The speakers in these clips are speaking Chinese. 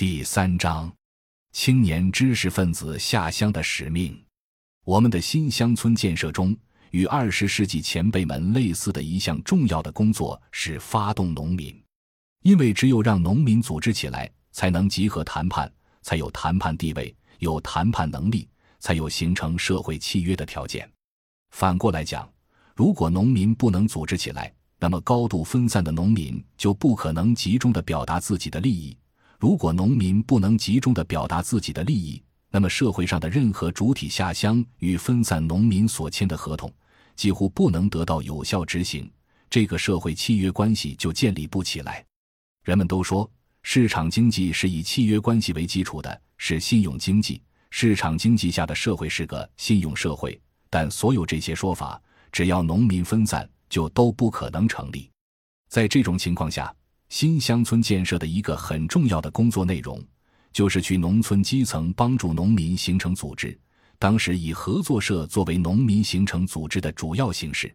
第三章，青年知识分子下乡的使命。我们的新乡村建设中，与二十世纪前辈们类似的一项重要的工作是发动农民，因为只有让农民组织起来，才能集合谈判，才有谈判地位，有谈判能力，才有形成社会契约的条件。反过来讲，如果农民不能组织起来，那么高度分散的农民就不可能集中的表达自己的利益。如果农民不能集中的表达自己的利益，那么社会上的任何主体下乡与分散农民所签的合同，几乎不能得到有效执行，这个社会契约关系就建立不起来。人们都说市场经济是以契约关系为基础的，是信用经济。市场经济下的社会是个信用社会，但所有这些说法，只要农民分散，就都不可能成立。在这种情况下。新乡村建设的一个很重要的工作内容，就是去农村基层帮助农民形成组织。当时以合作社作为农民形成组织的主要形式。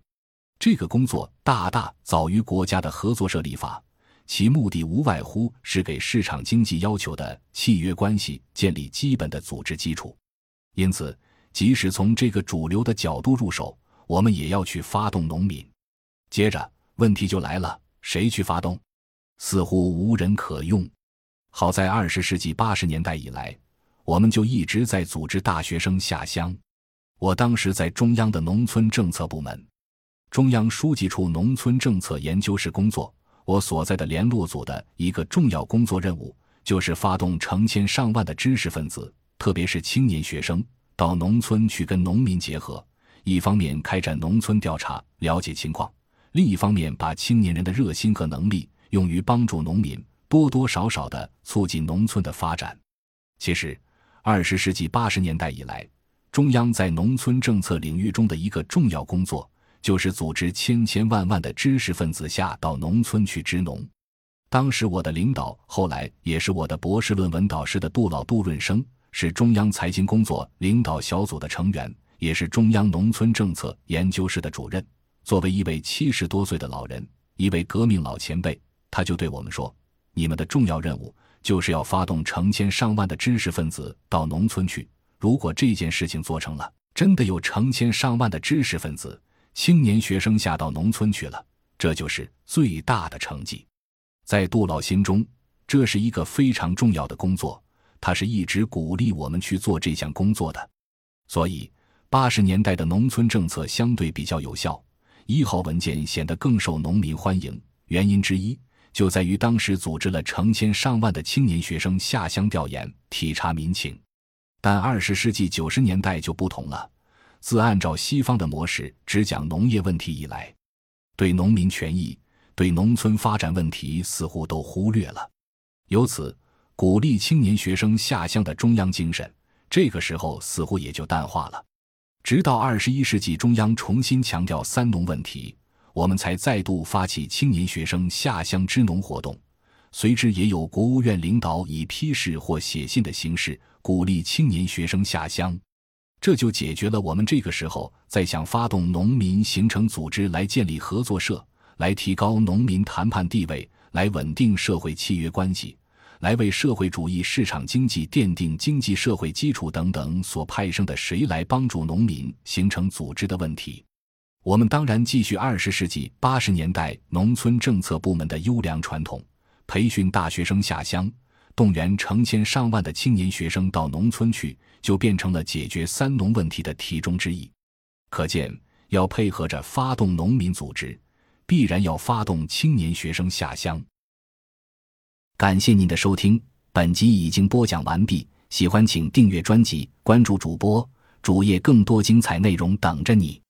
这个工作大大早于国家的合作社立法，其目的无外乎是给市场经济要求的契约关系建立基本的组织基础。因此，即使从这个主流的角度入手，我们也要去发动农民。接着，问题就来了：谁去发动？似乎无人可用。好在二十世纪八十年代以来，我们就一直在组织大学生下乡。我当时在中央的农村政策部门，中央书记处农村政策研究室工作。我所在的联络组的一个重要工作任务，就是发动成千上万的知识分子，特别是青年学生，到农村去跟农民结合。一方面开展农村调查，了解情况；另一方面把青年人的热心和能力。用于帮助农民，多多少少的促进农村的发展。其实，二十世纪八十年代以来，中央在农村政策领域中的一个重要工作，就是组织千千万万的知识分子下到农村去支农。当时我的领导，后来也是我的博士论文导师的杜老杜润生，是中央财经工作领导小组的成员，也是中央农村政策研究室的主任。作为一位七十多岁的老人，一位革命老前辈。他就对我们说：“你们的重要任务就是要发动成千上万的知识分子到农村去。如果这件事情做成了，真的有成千上万的知识分子、青年学生下到农村去了，这就是最大的成绩。在杜老心中，这是一个非常重要的工作，他是一直鼓励我们去做这项工作的。所以，八十年代的农村政策相对比较有效，一号文件显得更受农民欢迎。原因之一。”就在于当时组织了成千上万的青年学生下乡调研、体察民情，但二十世纪九十年代就不同了。自按照西方的模式只讲农业问题以来，对农民权益、对农村发展问题似乎都忽略了。由此，鼓励青年学生下乡的中央精神，这个时候似乎也就淡化了。直到二十一世纪，中央重新强调“三农”问题。我们才再度发起青年学生下乡支农活动，随之也有国务院领导以批示或写信的形式鼓励青年学生下乡，这就解决了我们这个时候在想发动农民形成组织来建立合作社，来提高农民谈判地位，来稳定社会契约关系，来为社会主义市场经济奠定经济社会基础等等所派生的谁来帮助农民形成组织的问题。我们当然继续二十世纪八十年代农村政策部门的优良传统，培训大学生下乡，动员成千上万的青年学生到农村去，就变成了解决“三农”问题的题中之意。可见，要配合着发动农民组织，必然要发动青年学生下乡。感谢您的收听，本集已经播讲完毕。喜欢请订阅专辑，关注主播主页，更多精彩内容等着你。